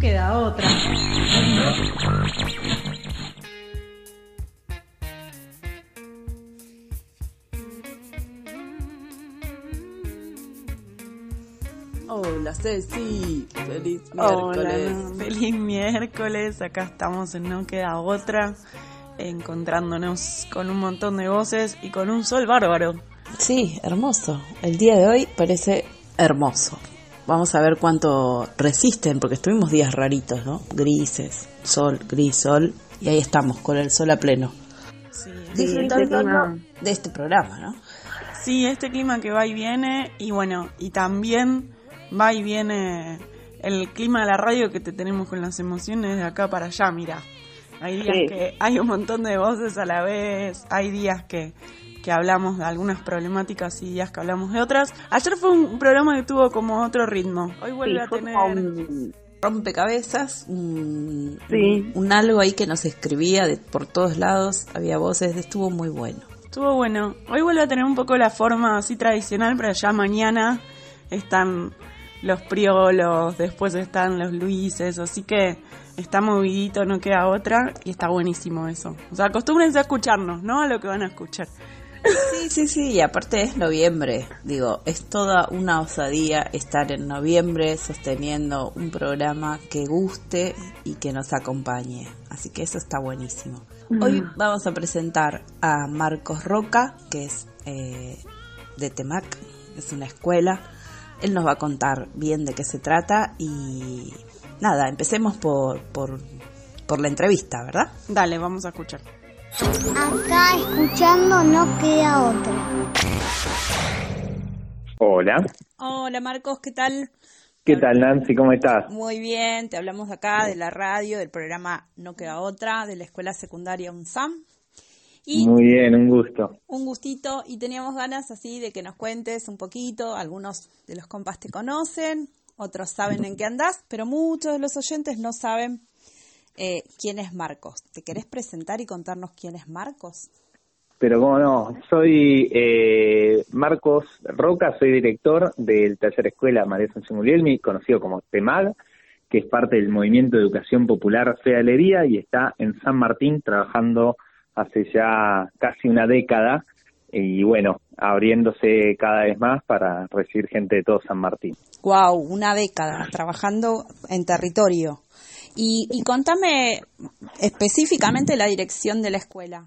Queda otra. Hola Ceci, feliz miércoles. Hola, feliz miércoles, acá estamos en No Queda Otra, encontrándonos con un montón de voces y con un sol bárbaro. Sí, hermoso. El día de hoy parece hermoso. Vamos a ver cuánto resisten, porque estuvimos días raritos, ¿no? Grises, sol, gris, sol, y ahí estamos, con el sol a pleno. Sí, Disfrutando de este programa, ¿no? Sí, este clima que va y viene, y bueno, y también va y viene el clima de la radio que te tenemos con las emociones de acá para allá, mira. Hay días Sí. que hay un montón de voces a la vez, hay días que, que hablamos de algunas problemáticas y días que hablamos de otras. Ayer fue un programa que tuvo como otro ritmo, hoy vuelve Sí, a tener... un- Rompecabezas, un, Sí. un, un algo ahí que nos escribía de, por todos lados, había voces, estuvo muy bueno. Estuvo bueno. Hoy vuelve a tener un poco la forma así tradicional, pero ya mañana están los priolos, después están los luises, así que está movidito, no queda otra, y está buenísimo eso. O sea, acostúmbrense a escucharnos, ¿no? A lo que van a escuchar. Sí, sí, sí, y aparte es noviembre, digo, es toda una osadía estar en noviembre sosteniendo un programa que guste y que nos acompañe, así que eso está buenísimo. Hoy vamos a presentar a Marcos Roca, que es eh, de Temac, es una escuela, él nos va a contar bien de qué se trata y nada, empecemos por, por, por la entrevista, ¿verdad? Dale, vamos a escuchar. Acá escuchando no queda otra. Hola, Hola Marcos, ¿qué tal? ¿qué tal Nancy? ¿Cómo estás? Muy bien, te hablamos acá de la radio, del programa No Queda Otra, de la escuela secundaria UNSAM. Y Muy bien, un gusto. un gustito, y teníamos ganas así de que nos cuentes un poquito. Algunos de los compas te conocen, otros saben en qué andás, pero muchos de los oyentes no saben eh, quién es Marcos. ¿Te querés presentar y contarnos quién es Marcos? Pero cómo no, soy eh, Marcos Roca, soy director del taller escuela María Sánchez Guglielmi, conocido como TEMAG, que es parte del movimiento de educación popular Fealería y está en San Martín trabajando hace ya casi una década y bueno, abriéndose cada vez más para recibir gente de todo San Martín. Wow, una década trabajando en territorio. Y, y contame específicamente la dirección de la escuela.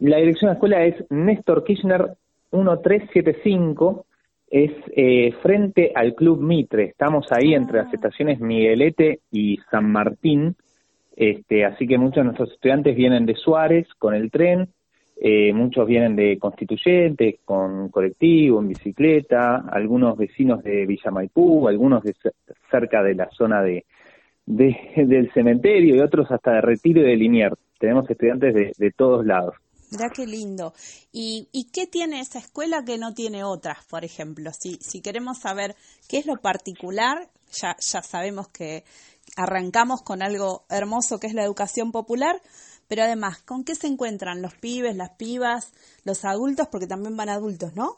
La dirección de la escuela es Néstor Kirchner 1375, es eh, frente al Club Mitre. Estamos ahí entre las estaciones Miguelete y San Martín, este, así que muchos de nuestros estudiantes vienen de Suárez con el tren, eh, muchos vienen de Constituyentes con colectivo, en bicicleta, algunos vecinos de Villa Maipú, algunos de cer- cerca de la zona de, de- del cementerio y otros hasta de Retiro y de Liniers. Tenemos estudiantes de, de todos lados. Mirá qué lindo. ¿Y, ¿Y qué tiene esa escuela que no tiene otras, por ejemplo? Si, si queremos saber qué es lo particular, ya, ya sabemos que, arrancamos con algo hermoso que es la educación popular, pero además, ¿con qué se encuentran los pibes, las pibas, los adultos? Porque también van adultos, ¿no?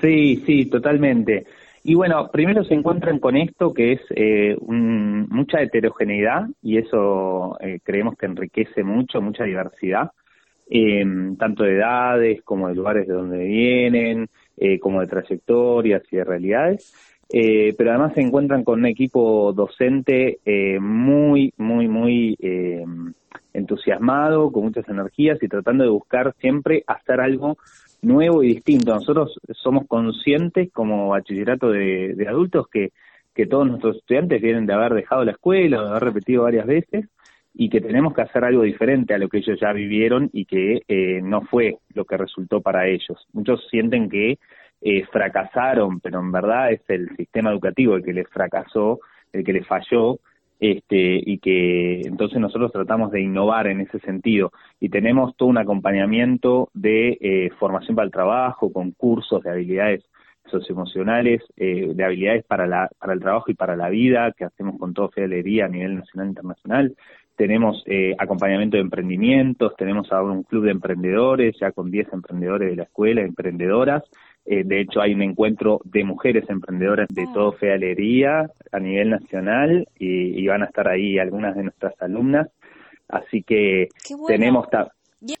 Sí, sí, totalmente. Y bueno, primero se encuentran con esto que es eh, mucha heterogeneidad y eso eh, creemos que enriquece mucho, mucha diversidad, eh, tanto de edades como de lugares de donde vienen, como de trayectorias y de realidades. pero además se encuentran con un equipo docente muy, muy, muy entusiasmado, con muchas energías y tratando de buscar siempre hacer algo nuevo y distinto. Nosotros somos conscientes como bachillerato de, adultos que, todos nuestros estudiantes vienen de haber dejado la escuela de haber repetido varias veces y que tenemos que hacer algo diferente a lo que ellos ya vivieron y que eh, no fue lo que resultó para ellos. Muchos sienten que eh, fracasaron, pero en verdad es el sistema educativo el que les fracasó, el que les falló este, y que entonces nosotros tratamos de innovar en ese sentido y tenemos todo un acompañamiento de eh, formación para el trabajo, con cursos de habilidades socioemocionales, eh, de habilidades para, la, para el trabajo y para la vida, que hacemos con todo Fedelería a nivel nacional e internacional. Tenemos eh, acompañamiento de emprendimientos, tenemos ahora un club de emprendedores, ya con 10 emprendedores de la escuela, emprendedoras, eh, de hecho, hay un encuentro de mujeres emprendedoras de ah. todo Fealería a nivel nacional y, van a estar ahí algunas de nuestras alumnas. Así que tenemos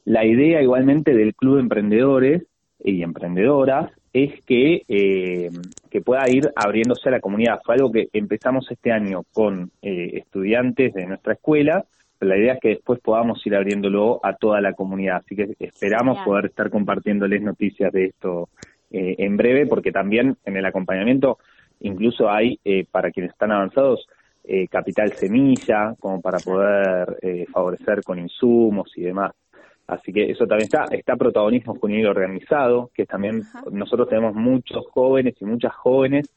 la idea igualmente del Club de Emprendedores y Emprendedoras es que, eh, que pueda ir abriéndose a la comunidad. Fue algo que empezamos este año con eh, estudiantes de nuestra escuela, pero la idea es que después podamos ir abriéndolo a toda la comunidad. Así que esperamos poder estar compartiéndoles noticias de esto eh, en breve, porque también en el acompañamiento incluso hay, eh, para quienes están avanzados, eh, capital semilla, como para poder favorecer con insumos y demás. Así que eso también está, está protagonismo juvenil organizado, que también nosotros tenemos muchos jóvenes y muchas jóvenes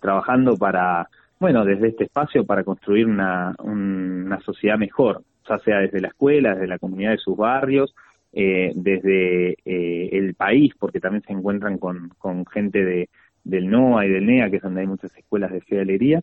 trabajando para, bueno, desde este espacio para construir una, una sociedad mejor, ya sea desde la escuela, desde la comunidad de sus barrios, eh, desde eh, el país, porque también se encuentran con, gente de, del NOA y del NEA, que es donde hay muchas escuelas de fedelería.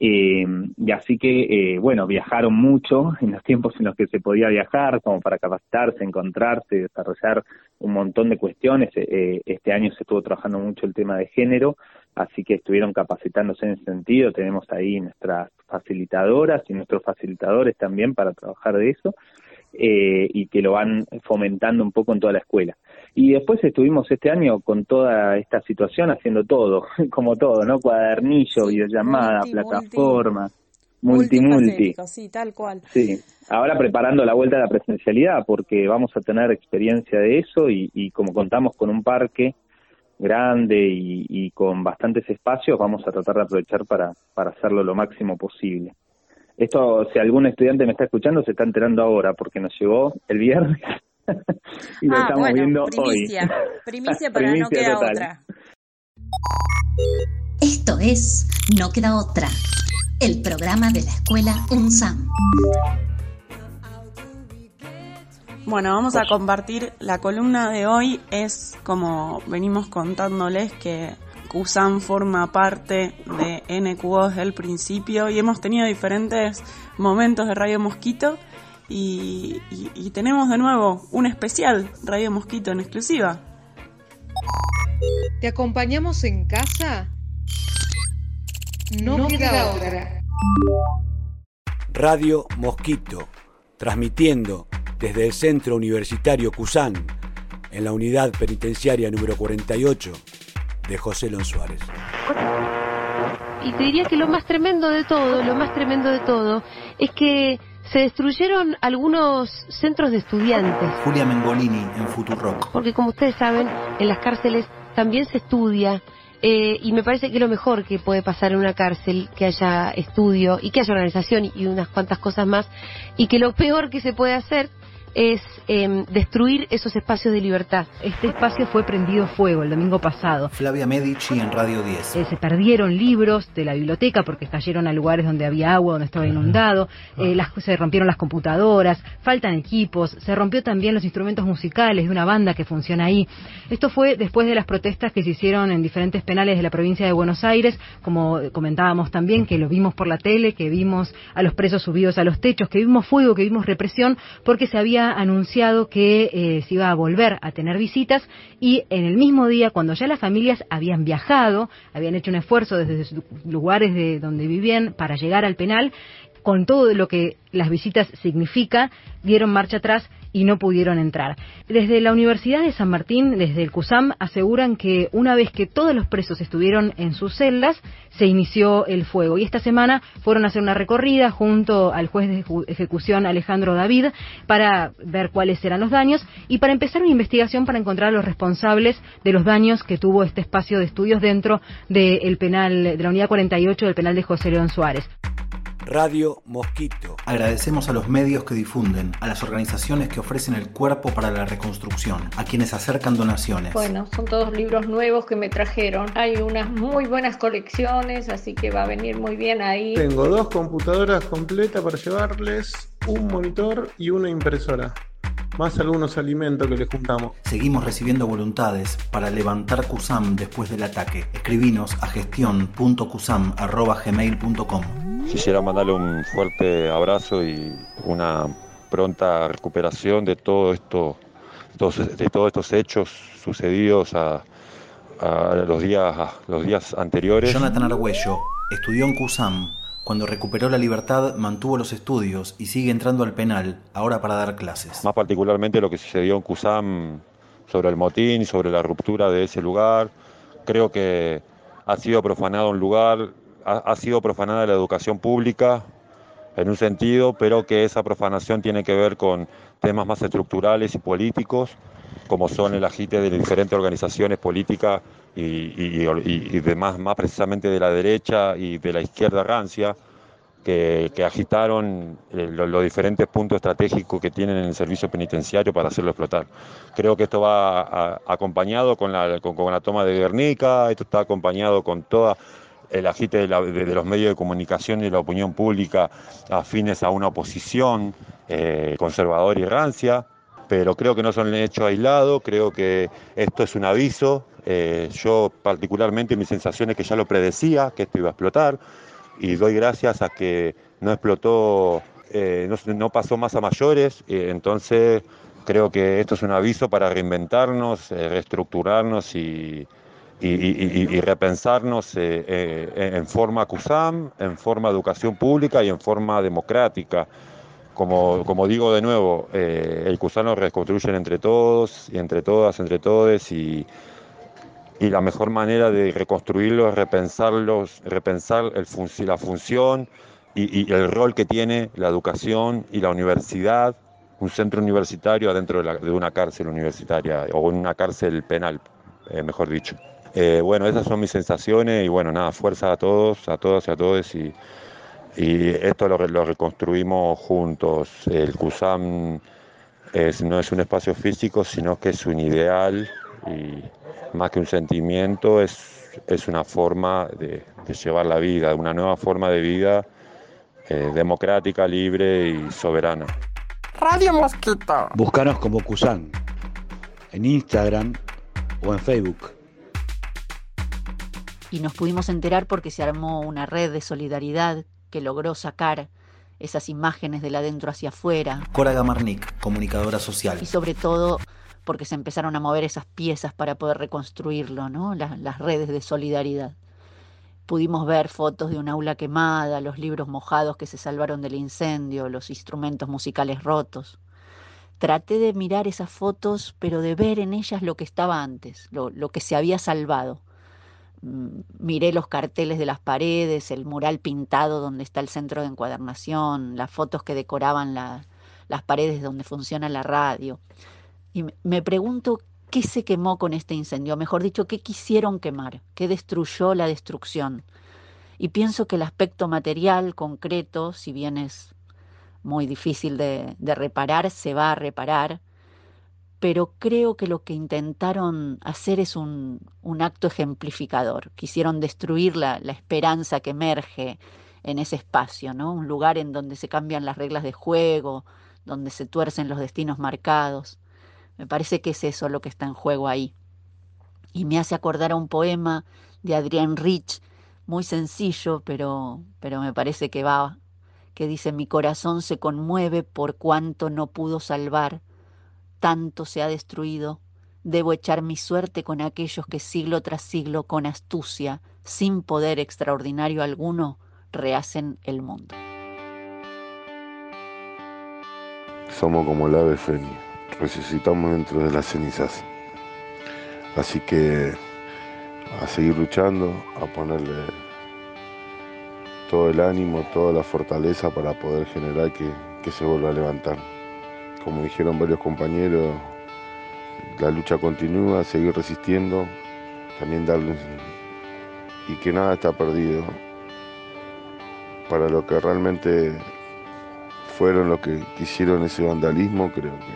Eh, y así que, bueno, viajaron mucho en los tiempos en los que se podía viajar, como para capacitarse, encontrarse, desarrollar un montón de cuestiones. este año se estuvo trabajando mucho el tema de género, así que estuvieron capacitándose en ese sentido. Tenemos ahí nuestras facilitadoras y nuestros facilitadores también para trabajar de eso. Eh, y que lo van fomentando un poco en toda la escuela. Y después estuvimos este año con toda esta situación haciendo todo, como todo, ¿no? Cuadernillo, videollamada, plataforma, multi, multi. Sí, tal cual. Sí, ahora preparando la vuelta a la presencialidad porque vamos a tener experiencia de eso y, y como contamos con un parque grande y, y, con bastantes espacios, vamos a tratar de aprovechar para, para hacerlo lo máximo posible. Esto, si algún estudiante me está escuchando, se está enterando ahora, porque nos llegó el viernes y lo ah, estamos viendo primicia, hoy. Primicia para no queda otra. Esto es No queda otra, el programa de la escuela UNSAM. Bueno, vamos a compartir la columna de hoy. Es como venimos contándoles que USAM forma parte de NQO desde el principio y hemos tenido diferentes momentos de Radio Mosquito y, tenemos de nuevo un especial Radio Mosquito en exclusiva. ¿Te acompañamos en casa? No, queda otra. Radio Mosquito, transmitiendo desde el Centro Universitario Cusán, en la unidad penitenciaria número 48 de José Lon Suárez. Y te diría que lo más tremendo de todo, lo más tremendo de todo, es que se destruyeron algunos centros de estudiantes. Julia Mengolini en Futurock. Porque como ustedes saben, en las cárceles también se estudia. Eh, y me parece que lo mejor que puede pasar en una cárcel, que haya estudio y que haya organización y unas cuantas cosas más, y que lo peor que se puede hacer es em, destruir esos espacios de libertad. Este espacio fue prendido fuego el domingo pasado. Flavia Medici en Radio 10. Eh, se perdieron libros de la biblioteca porque cayeron a lugares donde había agua, donde estaba inundado, eh, las, se rompieron las computadoras, faltan equipos, se rompió también los instrumentos musicales de una banda que funciona ahí. Esto fue después de las protestas que se hicieron en diferentes penales de la provincia de Buenos Aires, como comentábamos también, que lo vimos por la tele, que vimos a los presos subidos a los techos, que vimos fuego, que vimos represión, porque se anunciado que eh, se iba a volver a tener visitas y en el mismo día, cuando ya las familias habían viajado, habían hecho un esfuerzo desde sus lugares de donde vivían para llegar al penal, con todo lo que las visitas significa, dieron marcha atrás y no pudieron entrar. Desde la Universidad de San Martín, desde el CUSAM, aseguran que una vez que todos los presos estuvieron en sus celdas, se inició el fuego. Y esta semana fueron a hacer una recorrida junto al juez de ejecución Alejandro David para ver cuáles eran los daños y para empezar una investigación para encontrar a los responsables de los daños que tuvo este espacio de estudios dentro del penal, de la unidad 48 del penal de José León Suárez. Radio Mosquito. Agradecemos a los medios que difunden, a las organizaciones que ofrecen el cuerpo para la reconstrucción, a quienes acercan donaciones. Bueno, son todos libros nuevos que me trajeron. Hay unas muy buenas colecciones, así que va a venir muy bien ahí. Tengo dos computadoras completas para llevarles, un monitor y una impresora más algunos alimentos que le juntamos. Seguimos recibiendo voluntades para levantar CUSAM después del ataque. Escribinos a gestión.cusam.gmail.com Quisiera mandarle un fuerte abrazo y una pronta recuperación de todo esto, de todos estos hechos sucedidos a, los, días, a los días anteriores. Jonathan Argüello estudió en CUSAM cuando recuperó la libertad, mantuvo los estudios y sigue entrando al penal, ahora para dar clases. Más particularmente lo que sucedió en Cusam sobre el motín sobre la ruptura de ese lugar. Creo que ha sido profanado un lugar, ha, sido profanada la educación pública en un sentido, pero que esa profanación tiene que ver con temas más estructurales y políticos, como son el agite de diferentes organizaciones políticas y, demás, más precisamente de la derecha y de la izquierda rancia, que, agitaron eh, los, diferentes puntos estratégicos que tienen en el servicio penitenciario para hacerlo explotar. Creo que esto va acompañado con la, con, la toma de Guernica, esto está acompañado con todo el agite de, los medios de comunicación y la opinión pública afines a una oposición eh, conservadora y rancia pero creo que no son hechos aislados, creo que esto es un aviso. Eh, yo particularmente mi sensación es que ya lo predecía, que esto iba a explotar, y doy gracias a que no explotó, eh, no, pasó más a mayores, eh, entonces creo que esto es un aviso para reinventarnos, reestructurarnos y, y, repensarnos en forma CUSAM, en forma educación pública y en forma democrática como, como digo de nuevo, eh, el Cusano reconstruyen entre todos y entre todas, entre todos y, y la mejor manera de reconstruirlo es repensarlos, repensar el la función y, el rol que tiene la educación y la universidad, un centro universitario adentro de, una cárcel universitaria o en una cárcel penal, eh, mejor dicho. Eh, bueno, esas son mis sensaciones y bueno, nada, fuerza a todos, a todas y a todos y y esto lo, reconstruimos juntos. El CUSAM no es un espacio físico, sino que es un ideal y más que un sentimiento, es, es una forma de, llevar la vida, una nueva forma de vida eh, democrática, libre y soberana. Radio Mosquito. Búscanos como CUSAM en Instagram o en Facebook. Y nos pudimos enterar porque se armó una red de solidaridad que logró sacar esas imágenes de adentro hacia afuera. Cora Gamarnik, comunicadora social. Y sobre todo porque se empezaron a mover esas piezas para poder reconstruirlo, ¿no? Las, las redes de solidaridad. Pudimos ver fotos de un aula quemada, los libros mojados que se salvaron del incendio, los instrumentos musicales rotos. Traté de mirar esas fotos, pero de ver en ellas lo que estaba antes, lo, lo que se había salvado miré los carteles de las paredes, el mural pintado donde está el centro de encuadernación, las fotos que decoraban las paredes donde funciona la radio. Y me pregunto qué se quemó con este incendio, mejor dicho, qué quisieron quemar, qué destruyó la destrucción. Y pienso que el aspecto material, concreto, si bien es muy difícil de reparar, se va a reparar, pero creo que lo que intentaron hacer es un, un acto ejemplificador. Quisieron destruir la, esperanza que emerge en ese espacio, ¿no? Un lugar en donde se cambian las reglas de juego, donde se tuercen los destinos marcados. Me parece que es eso lo que está en juego ahí. Y me hace acordar a un poema de Adrienne Rich, muy sencillo, pero, pero me parece que va, que dice, mi corazón se conmueve por cuanto no pudo salvar, tanto se ha destruido, debo echar mi suerte con aquellos que siglo tras siglo, con astucia, sin poder extraordinario alguno, rehacen el mundo. Somos como el ave fénix, resucitamos dentro de las cenizas. Así que a seguir luchando, a ponerle todo el ánimo, toda la fortaleza para poder generar que, que se vuelva a levantar. Como dijeron varios compañeros, la lucha continúa, seguir resistiendo, también darles y que nada está perdido. Para lo que realmente fueron los que hicieron ese vandalismo, creo que,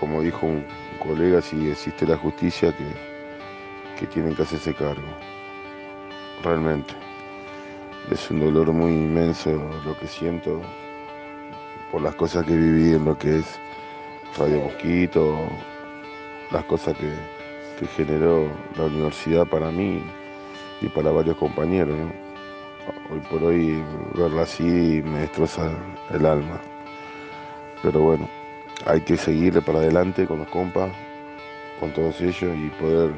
como dijo un colega, si existe la justicia, que tienen que hacerse cargo. Realmente. Es un dolor muy inmenso lo que siento por las cosas que viví en lo que es Radio Mosquito, las cosas que, generó la universidad para mí y para varios compañeros. Hoy por hoy verla así me destroza el alma. Pero bueno, hay que seguirle para adelante con los compas, con todos ellos y poder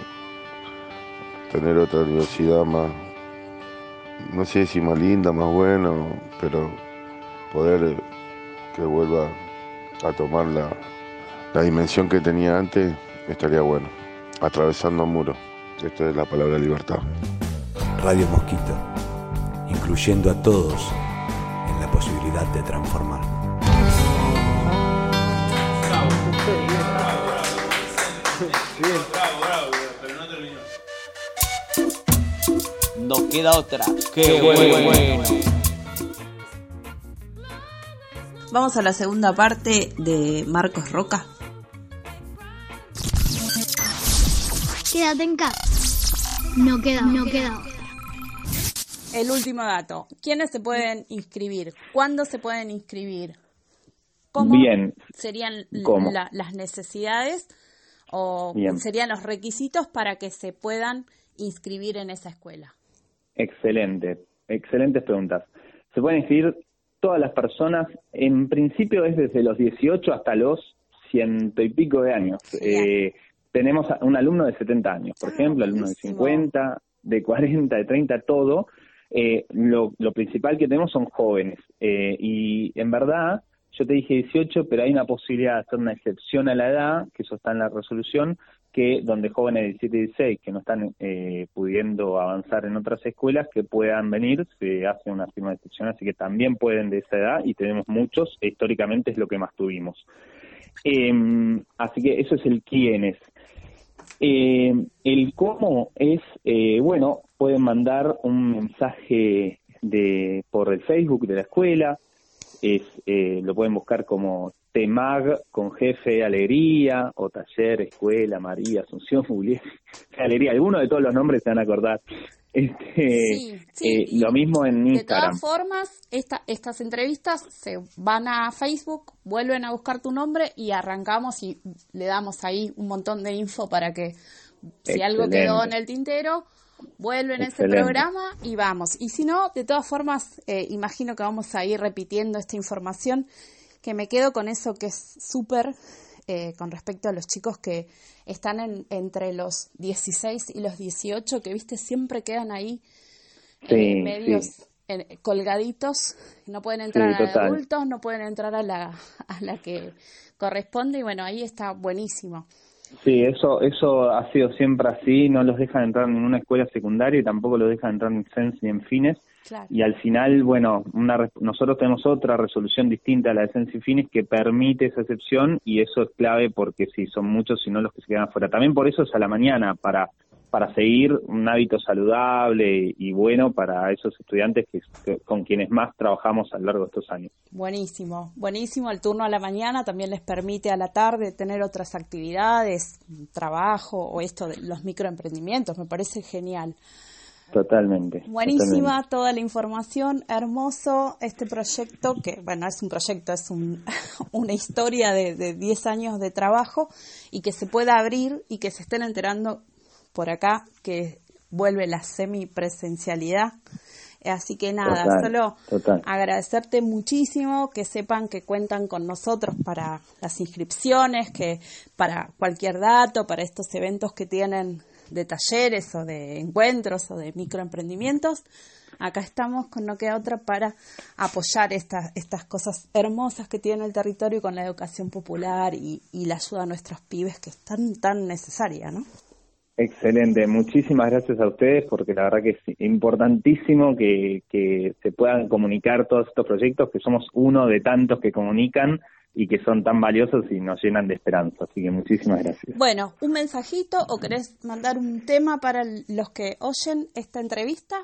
tener otra universidad más, no sé si más linda, más buena, pero poder que vuelva a tomar la, la dimensión que tenía antes estaría bueno, atravesando muros. Esto es la palabra libertad. Radio Mosquito, incluyendo a todos en la posibilidad de transformar. No queda otra. ¡Qué, bueno. Vamos a la segunda parte de Marcos Roca. Quédate en casa. No queda, no queda. El último dato. ¿Quiénes se pueden inscribir? ¿Cuándo se pueden inscribir? ¿Cómo Bien. serían ¿Cómo? la- las necesidades o Bien. serían los requisitos para que se puedan inscribir en esa escuela? Excelente, excelentes preguntas. Se pueden inscribir todas las personas, en principio es desde los 18 hasta los ciento y pico de años. Eh, tenemos a- un alumno de 70 años, por ejemplo, alumno de 50, de 40, de 30, todo. Eh, lo, lo principal que tenemos son jóvenes. Eh, y en verdad, yo te dije 18, pero hay una posibilidad de hacer una excepción a la edad, que eso está en la resolución, que donde jóvenes de 17 y 16 que no están eh, pudiendo avanzar en otras escuelas, que puedan venir, se hace una firma de excepción, así que también pueden de esa edad y tenemos muchos, e históricamente es lo que más tuvimos. Eh, así que eso es el quiénes. Eh, el cómo es, eh, bueno, pueden mandar un mensaje de por el Facebook de la escuela, es eh, lo pueden buscar como TEMAG con jefe alegría o taller escuela María Asunción Julián alegría. Alguno de todos los nombres se van a acordar. Este Sí, sí, eh, lo mismo en De Instagram. todas formas, esta, estas entrevistas se van a Facebook, vuelven a buscar tu nombre y arrancamos y le damos ahí un montón de info para que si algo quedó en el tintero, vuelven a ese Excelente. programa y vamos. Y si no, de todas formas, eh, imagino que vamos a ir repitiendo esta información, que me quedo con eso que es súper eh, con respecto a los chicos que están en, entre los 16 y los 18, que viste, siempre quedan ahí Sí, eh, medios sí. en- colgaditos, no pueden entrar a total. adultos, no pueden entrar a la, a la que corresponde y bueno, ahí está buenísimo. Sí, eso, eso ha sido siempre así, no los dejan entrar en ninguna escuela secundaria y tampoco los dejan entrar en CENS ni en FINES. Claro. Y al final, bueno, una, nosotros tenemos otra resolución distinta a la de CENS y FINES que permite esa excepción y eso es clave porque sí, son muchos y no los que se quedan afuera. También por eso es a la mañana, para, para seguir un hábito saludable y bueno para esos estudiantes que, que- con quienes más trabajamos a lo largo de estos años. Buenísimo, buenísimo. El turno a la mañana también les permite a la tarde tener otras actividades, trabajo o esto de los microemprendimientos. Me parece genial. Totalmente. Buenísima totalmente. toda la información, hermoso este proyecto, que bueno, es un proyecto, es un- una historia de, de 10 años de trabajo y que se pueda abrir y que se estén enterando por acá que vuelve la semipresencialidad. Así que nada, Total, solo total. agradecerte muchísimo, que sepan que cuentan con nosotros para las inscripciones, que para cualquier dato, para estos eventos que tienen de talleres o de encuentros o de microemprendimientos. Acá estamos con No Queda Otra para apoyar estas, estas cosas hermosas que tiene el territorio con la educación popular y, y la ayuda a nuestros pibes que es tan, tan necesaria, ¿no? Excelente, muchísimas gracias a ustedes porque la verdad que es importantísimo que, que se puedan comunicar todos estos proyectos, que somos uno de tantos que comunican y que son tan valiosos y nos llenan de esperanza. Así que muchísimas gracias. Bueno, un mensajito o querés mandar un tema para los que oyen esta entrevista.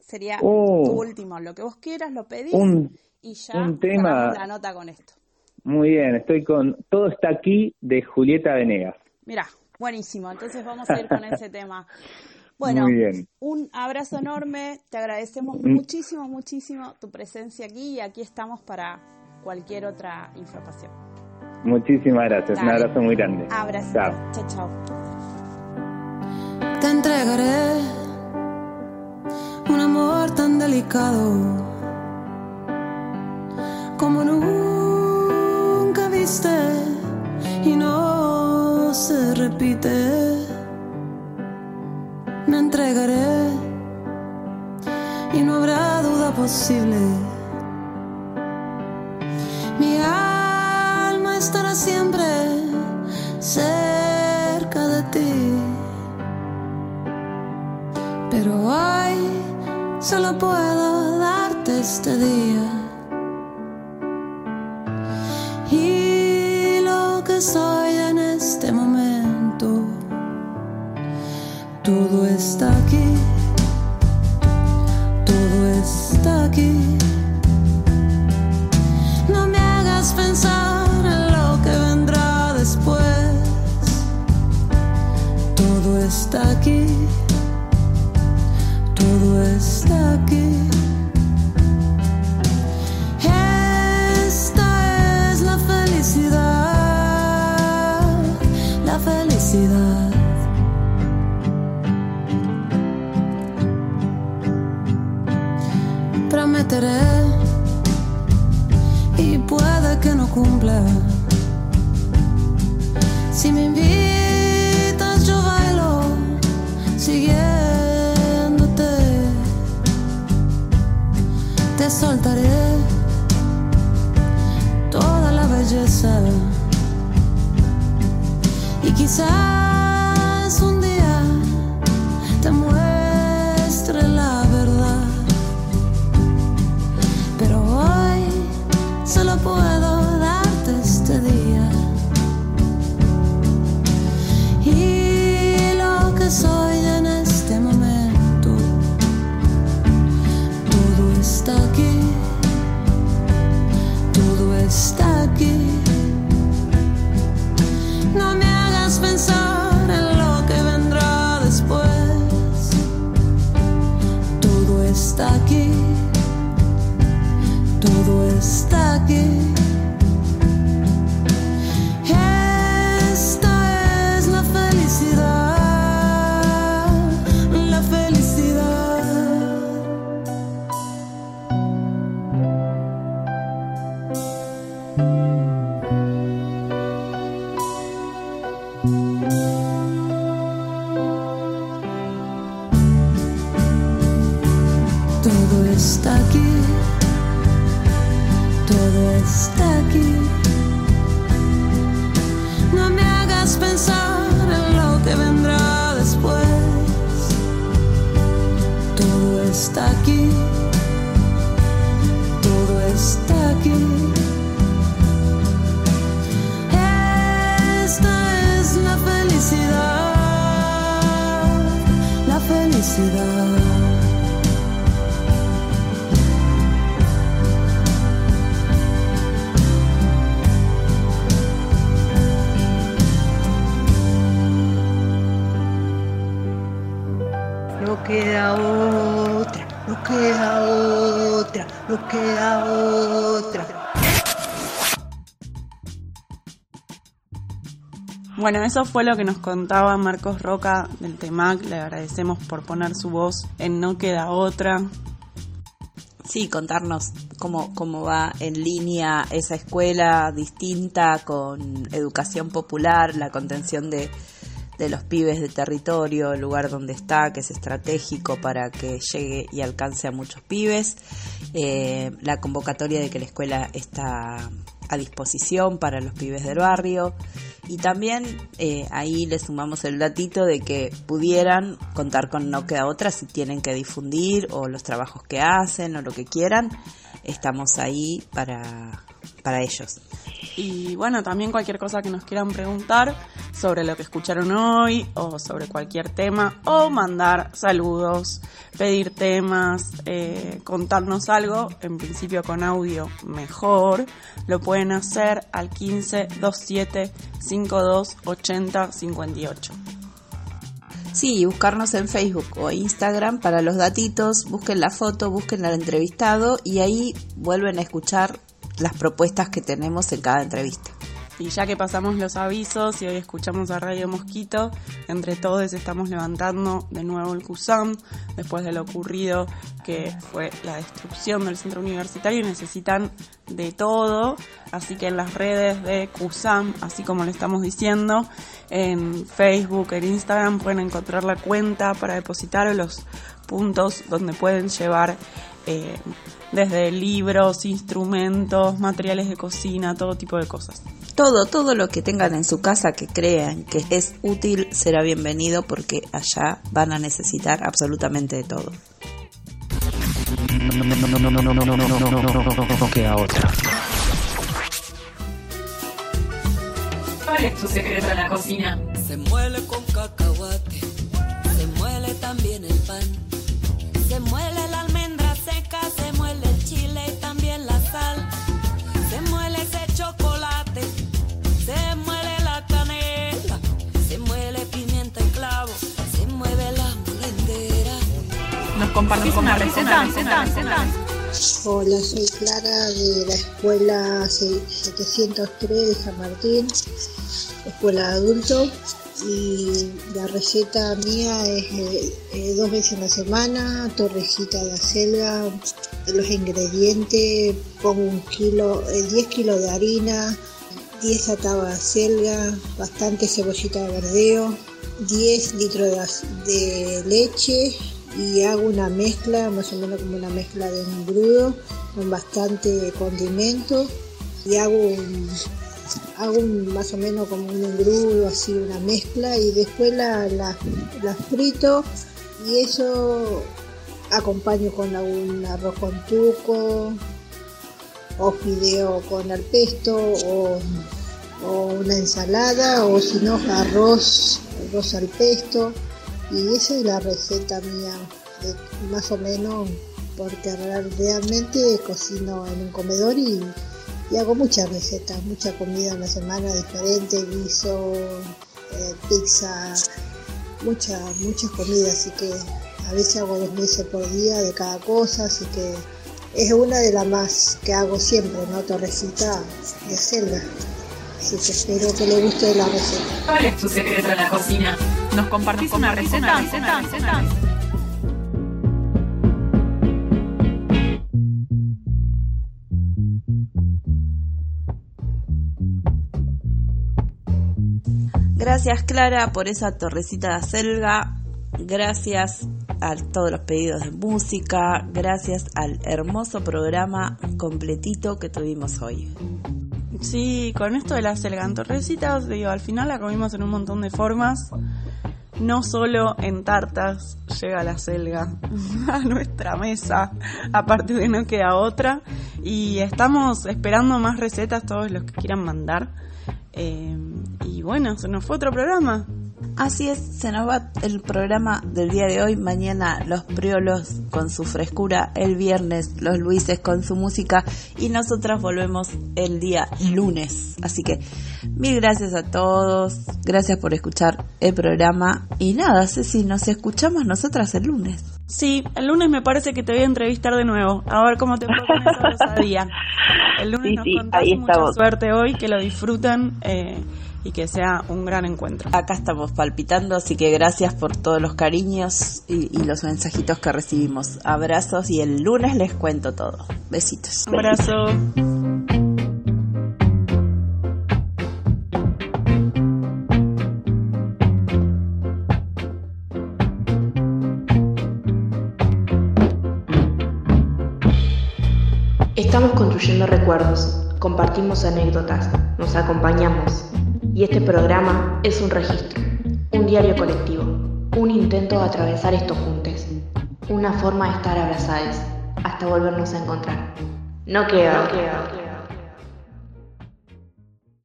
Sería Oh. tu último, lo que vos quieras, lo pedís Un- y ya un tema- la nota con esto. Muy bien, estoy con Todo está aquí de Julieta Venegas. Mira, buenísimo, entonces vamos a ir con ese tema. Bueno, Muy bien. un abrazo enorme, te agradecemos Mm. muchísimo, muchísimo tu presencia aquí y aquí estamos para cualquier otra información. Muchísimas gracias, un abrazo muy grande. Abrazo, Chao. chao, chao. Te entregaré un amor tan delicado como nunca Me entregaré y no habrá duda posible. Todo está está aquí, todo está aquí. No me hagas pensar en lo que vendrá después. Todo está aquí, todo está aquí. Esta es la felicidad, felicidad. Queda otra, no queda otra, no queda otra. Bueno, eso fue lo que nos contaba Marcos Roca del TEMAC. Le agradecemos por poner su voz en No Queda Otra. Sí, contarnos cómo, cómo va en línea esa escuela distinta con educación popular, la contención de, de los pibes de territorio, el lugar donde está, que es estratégico para que llegue y alcance a muchos pibes, eh, la convocatoria de que la escuela está a disposición para los pibes del barrio y también eh, ahí le sumamos el datito de que pudieran contar con No Queda Otra si tienen que difundir o los trabajos que hacen o lo que quieran, estamos ahí para, para ellos. Y bueno, también cualquier cosa que nos quieran preguntar sobre lo que escucharon hoy o sobre cualquier tema o mandar saludos, pedir temas, eh, contarnos algo, en principio con audio mejor, lo pueden hacer al 15 27 52 80 58. Sí, buscarnos en Facebook o Instagram para los datitos, busquen la foto, busquen al entrevistado y ahí vuelven a escuchar las propuestas que tenemos en cada entrevista. Y ya que pasamos los avisos y hoy escuchamos a Radio Mosquito, entre todos estamos levantando de nuevo el CUSAM después de lo ocurrido que fue la destrucción del centro universitario y necesitan de todo, así que en las redes de CUSAM, así como le estamos diciendo, en Facebook, en Instagram pueden encontrar la cuenta para depositar los puntos donde pueden llevar eh, desde libros, instrumentos, materiales de cocina, todo tipo de cosas. Todo, todo lo que tengan en su casa que crean que es útil será bienvenido porque allá van a necesitar absolutamente de todo. No, no, no, no, no, no, no, no, no, no, no, no, no, no queda otra. ¿Cuál es tu secreto en la cocina? Se muele con cacahuate, se muele también el pan, compartís una receta? Hola, soy Clara de la escuela 703 de San Martín, escuela de adultos. Y la receta mía es eh, eh, dos veces a la semana, torrecita de acelga. Los ingredientes, pongo un kilo, eh, 10 kilos de harina, 10 atavas de acelga, bastante cebollita de verdeo, 10 litros de leche y hago una mezcla, más o menos como una mezcla de un brudo, con bastante condimento y hago un, hago más o menos como un engrudo, así una mezcla y después la, la frito y eso acompaño con algún arroz con tuco o fideo con al pesto o, o una ensalada o si no arroz, arroz al pesto y esa es la receta mía, más o menos porque realmente cocino en un comedor y hago muchas recetas, mucha comida en la semana diferente, guiso, eh, pizza, mucha, muchas comidas, así que a veces hago dos meses por día de cada cosa, así que es una de las más que hago siempre, ¿no? Torrecita de selva. Así que espero que le guste la receta. ¿Cuál es tu secreto en la cocina? ¿Nos compartís una receta? Gracias Clara por esa torrecita de acelga, gracias a todos los pedidos de música, gracias al hermoso programa completito que tuvimos hoy. Sí, con esto de las selgantorrecitas, digo, al final la comimos en un montón de formas. No solo en tartas llega la selga a nuestra mesa, aparte de no queda otra. Y estamos esperando más recetas, todos los que quieran mandar. Eh, y bueno, se nos fue otro programa. Así es, se nos va el programa del día de hoy. Mañana los Priolos con su frescura, el viernes los Luises con su música y nosotras volvemos el día lunes. Así que mil gracias a todos, gracias por escuchar el programa y nada, Ceci, nos escuchamos nosotras el lunes. Sí, el lunes me parece que te voy a entrevistar de nuevo, a ver cómo te fue con esa osadía. El lunes Sí, nos sí, contás mucha estamos. suerte hoy, que lo disfruten eh, y que sea un gran encuentro. Acá estamos palpitando, así que gracias por todos los cariños y, y los mensajitos que recibimos. Abrazos y el lunes les cuento todo. Besitos. Un abrazo. Estamos construyendo recuerdos, compartimos anécdotas, nos acompañamos. Y este programa es un registro, un diario colectivo, un intento de atravesar estos juntos, una forma de estar abrazados hasta volvernos a encontrar. No queda, no queda.